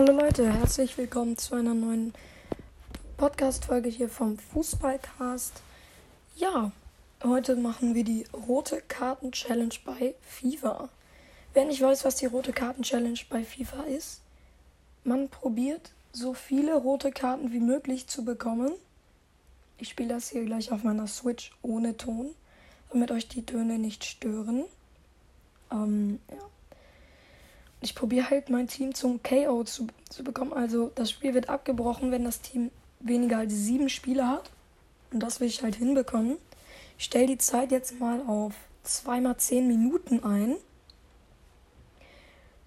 Hallo Leute, herzlich willkommen zu einer neuen Podcast-Folge hier vom Fußballcast. Ja, heute machen wir die rote Karten-Challenge bei FIFA. Wer nicht weiß, was die rote Karten-Challenge bei FIFA ist, man probiert so viele rote Karten wie möglich zu bekommen. Ich spiele das hier gleich auf meiner Switch ohne Ton, damit euch die Töne nicht stören. Ähm, ja ich probiere halt mein Team zum KO zu, zu bekommen. Also das Spiel wird abgebrochen, wenn das Team weniger als sieben Spieler hat. Und das will ich halt hinbekommen. Ich stelle die Zeit jetzt mal auf zweimal zehn Minuten ein.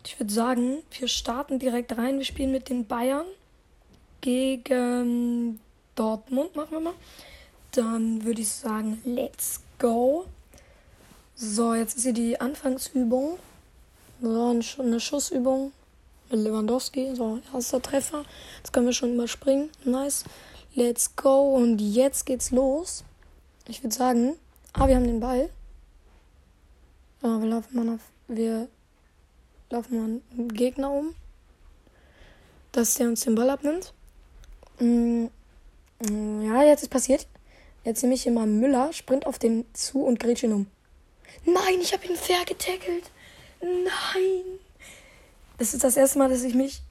Ich würde sagen, wir starten direkt rein. Wir spielen mit den Bayern gegen Dortmund, machen wir mal. Dann würde ich sagen, let's go. So, jetzt ist hier die Anfangsübung. So, eine Schussübung mit Lewandowski. So, erster Treffer. Jetzt können wir schon überspringen. Nice. Let's go. Und jetzt geht's los. Ich würde sagen, ah, wir haben den Ball. Ja, wir laufen mal auf, wir laufen mal einen Gegner um. Dass der uns den Ball abnimmt. Mm, mm, ja, jetzt ist passiert. Jetzt nehme ich hier mal Müller, sprint auf den zu und grätsch ihn um. Nein, ich habe ihn fair getackelt. Nein. Das ist das erste Mal, dass ich mich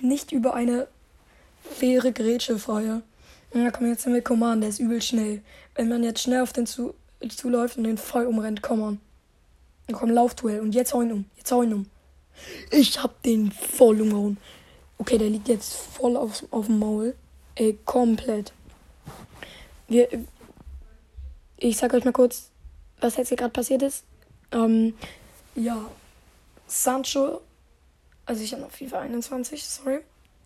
nicht über eine faire Grätsche freue. Ja, komm, jetzt sind wir Command, der ist übel schnell. Wenn man jetzt schnell auf den zu, zuläuft und den voll umrennt, komm on. Dann komm, Laufduell und jetzt hau ihn um. Jetzt hau ihn um. Ich hab den voll umgehauen. Okay, der liegt jetzt voll auf, auf dem Maul. Ey, komplett. Wir, ich sag euch mal kurz, was jetzt hier gerade passiert ist. Ähm, ja, Sancho, also ich habe noch FIFA 21, sorry.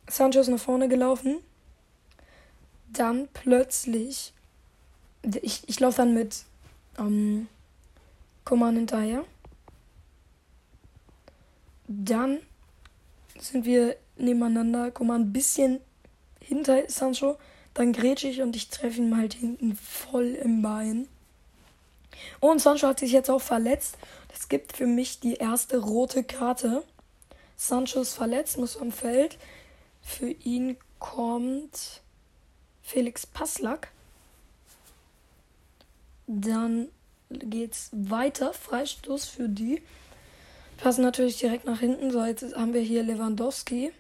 Sancho ist nach vorne gelaufen. Dann plötzlich, ich, ich laufe dann mit ähm, Command hinterher. Dann sind wir nebeneinander, Command ein bisschen hinter Sancho. Dann grätsche ich und ich treffe ihn halt hinten voll im Bein. Und Sancho hat sich jetzt auch verletzt. Das gibt für mich die erste rote Karte. Sancho ist verletzt, muss am Feld. Für ihn kommt Felix Passlack. Dann geht's weiter. Freistoß für die. Passen natürlich direkt nach hinten. So, jetzt haben wir hier Lewandowski.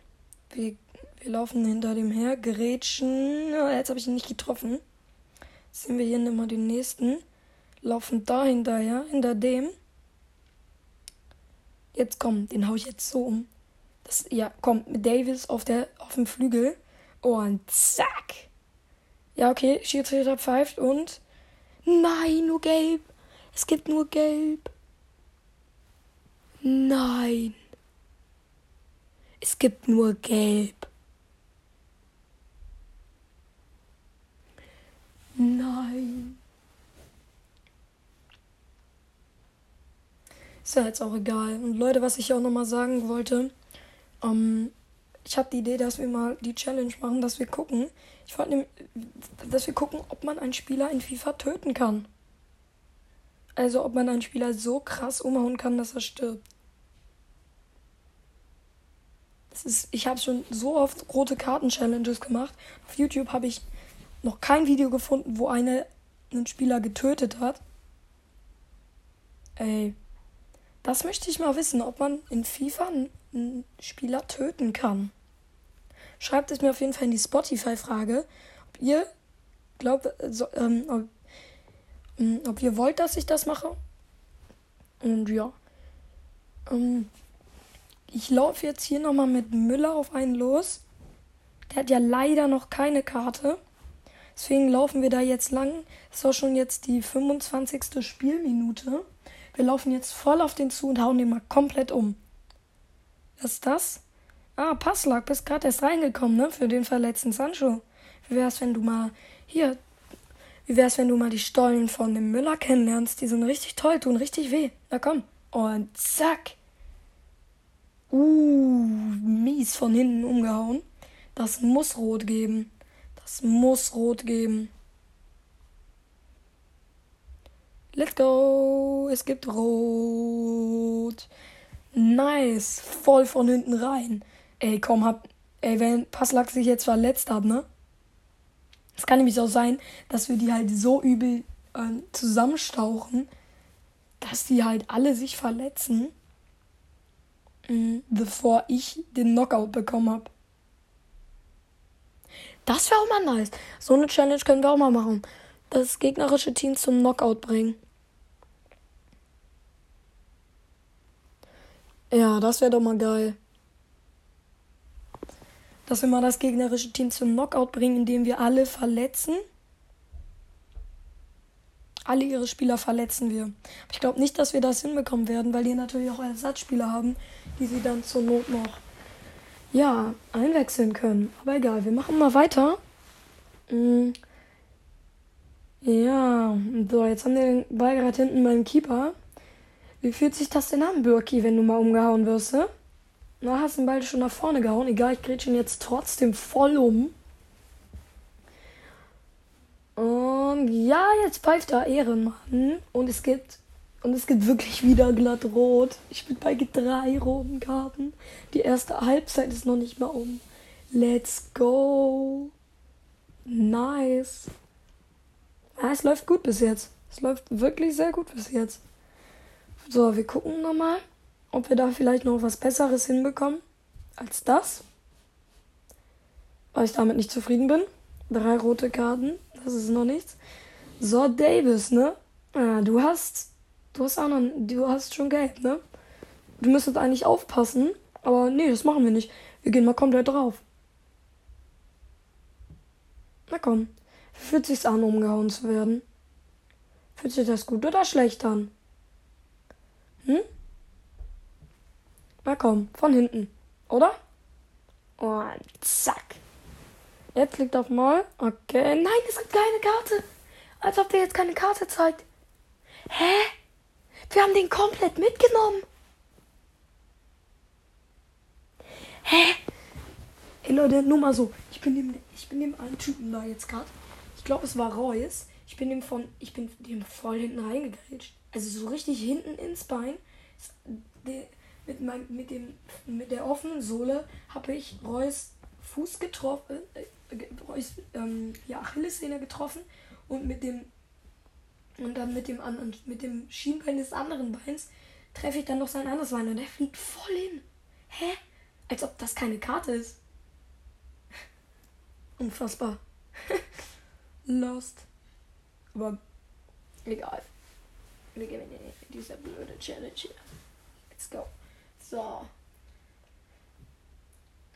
Wir, wir laufen hinter dem her. Grätschen. Jetzt habe ich ihn nicht getroffen. Jetzt sehen wir hier nochmal den nächsten laufen da hinterher, hinter dem. Jetzt komm, den hau ich jetzt so um. Das, ja, komm, mit Davis auf, der, auf dem Flügel. Und zack. Ja, okay, Schiedsrichter pfeift und. Nein, nur gelb. Es gibt nur gelb. Nein. Es gibt nur gelb. Nein. Ist ja jetzt auch egal. Und Leute, was ich auch nochmal sagen wollte, ähm, ich habe die Idee, dass wir mal die Challenge machen, dass wir gucken. Ich wollte dass wir gucken, ob man einen Spieler in FIFA töten kann. Also ob man einen Spieler so krass umhauen kann, dass er stirbt. Das ist, ich habe schon so oft rote Karten-Challenges gemacht. Auf YouTube habe ich noch kein Video gefunden, wo eine einen Spieler getötet hat. Ey, das möchte ich mal wissen, ob man in FIFA einen Spieler töten kann. Schreibt es mir auf jeden Fall in die Spotify-Frage, ob ihr glaubt, also, ähm, ob, ähm, ob, ihr wollt, dass ich das mache. Und ja. Ähm, ich laufe jetzt hier nochmal mit Müller auf einen los. Der hat ja leider noch keine Karte. Deswegen laufen wir da jetzt lang. Das ist auch schon jetzt die 25. Spielminute. Wir laufen jetzt voll auf den zu und hauen den mal komplett um. Was ist das? Ah, Passlack, bist gerade erst reingekommen, ne? Für den verletzten Sancho. Wie wär's, wenn du mal hier. Wie wär's, wenn du mal die Stollen von dem Müller kennenlernst? Die sind richtig toll, tun richtig weh. Na komm. Und zack. Uh, mies von hinten umgehauen. Das muss rot geben. Das muss rot geben. Let's go. Es gibt Rot. Nice. Voll von hinten rein. Ey, komm, hab. Ey, wenn Passlack sich jetzt verletzt hat, ne? Es kann nämlich auch sein, dass wir die halt so übel äh, zusammenstauchen, dass die halt alle sich verletzen, mh, bevor ich den Knockout bekommen habe. Das wäre auch mal nice. So eine Challenge können wir auch mal machen. Das gegnerische Team zum Knockout bringen. Ja, das wäre doch mal geil. Dass wir mal das gegnerische Team zum Knockout bringen, indem wir alle verletzen. Alle ihre Spieler verletzen wir. Ich glaube nicht, dass wir das hinbekommen werden, weil die natürlich auch Ersatzspieler haben, die sie dann zur Not noch ja, einwechseln können. Aber egal, wir machen mal weiter. Mhm. Ja, so, jetzt haben wir den Ball gerade hinten beim Keeper. Wie fühlt sich das denn an, Birki, wenn du mal umgehauen wirst, ne? Na, hast den Ball schon nach vorne gehauen. Egal, ich grätsche ihn jetzt trotzdem voll um. Und ja, jetzt pfeift er Ehrenmann. Und es gibt. Und es gibt wirklich wieder glatt rot. Ich bin bei drei roten Karten. Die erste Halbzeit ist noch nicht mal um. Let's go. Nice. Ja, es läuft gut bis jetzt. Es läuft wirklich sehr gut bis jetzt. So, wir gucken nochmal, ob wir da vielleicht noch was Besseres hinbekommen als das. Weil ich damit nicht zufrieden bin. Drei rote Karten, das ist noch nichts. So, Davis, ne? Ja, du hast. Du hast auch noch, Du hast schon gelb, ne? Du müsstest eigentlich aufpassen. Aber nee, das machen wir nicht. Wir gehen mal komplett drauf. Na komm. Fühlt sich's an, umgehauen zu werden? Fühlt sich das gut oder schlecht an? Hm? Na komm, von hinten. Oder? Und zack. Jetzt liegt auf mal. Okay. Nein, es gibt keine Karte. Als ob der jetzt keine Karte zeigt. Hä? Wir haben den komplett mitgenommen. Hä? Ey Leute, nur mal so. Ich bin dem, ich bin dem einen Typen da jetzt gerade. Ich glaube, es war Reus. Ich bin dem von, ich bin dem voll hinten reingegrätscht. Also so richtig hinten ins Bein. Mit, mein, mit, dem, mit der offenen Sohle habe ich Reus Fuß getroffen, äh, Reus ähm, ja, Achillessehne getroffen und mit dem und dann mit dem anderen, mit dem Schienbein des anderen Beins treffe ich dann noch sein anderes Bein und der fliegt voll hin. Hä? Als ob das keine Karte ist. Unfassbar. Lost. Aber egal. Wir gewinnen diese blöde Challenge hier. Let's go. So.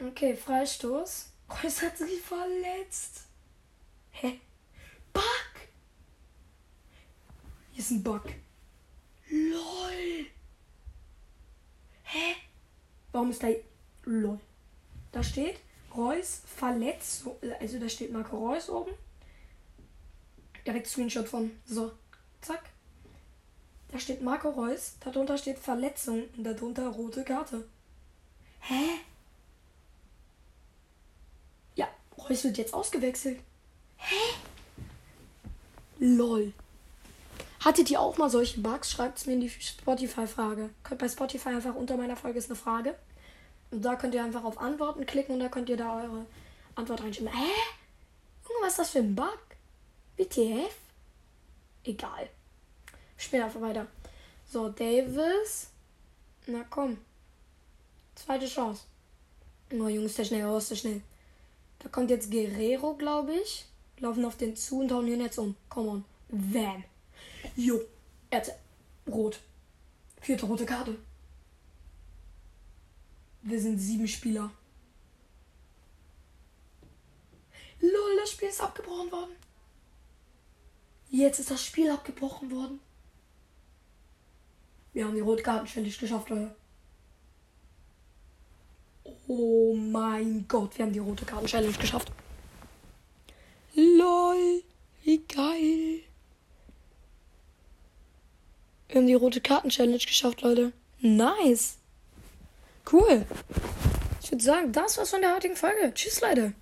Okay, Freistoß. Reus hat sich verletzt. Hä? Bug! Hier ist ein Bug. LOL! Hä? Warum ist da. LOL. Da steht Reus verletzt. Also da steht Marco Reus oben. Direkt Screenshot von. So. Zack. Da steht Marco Reus, darunter steht Verletzung und darunter rote Karte. Hä? Ja, Reus wird jetzt ausgewechselt. Hä? Lol. Hattet ihr auch mal solche Bugs? Schreibt es mir in die Spotify-Frage. Könnt bei Spotify einfach unter meiner Folge ist eine Frage. Und da könnt ihr einfach auf Antworten klicken und da könnt ihr da eure Antwort reinschreiben. Hä? Junge, was ist das für ein Bug? WTF? Egal. Spielen einfach weiter. So, Davis. Na komm. Zweite Chance. Oh, Junge, ist der schnell, oh, ist der schnell. Da kommt jetzt Guerrero, glaube ich. Laufen auf den zu und hauen ihn jetzt um. Come on. Van. Jo. Erze. Rot. Vierte rote Karte. Wir sind sieben Spieler. Lol, das Spiel ist abgebrochen worden. Jetzt ist das Spiel abgebrochen worden. Wir haben die Rotkarten-Challenge geschafft, Leute. Oh mein Gott, wir haben die rote Karten-Challenge geschafft. LOL, wie geil. Wir haben die rote Karten-Challenge geschafft, Leute. Nice. Cool. Ich würde sagen, das war's von der heutigen Folge. Tschüss, Leute.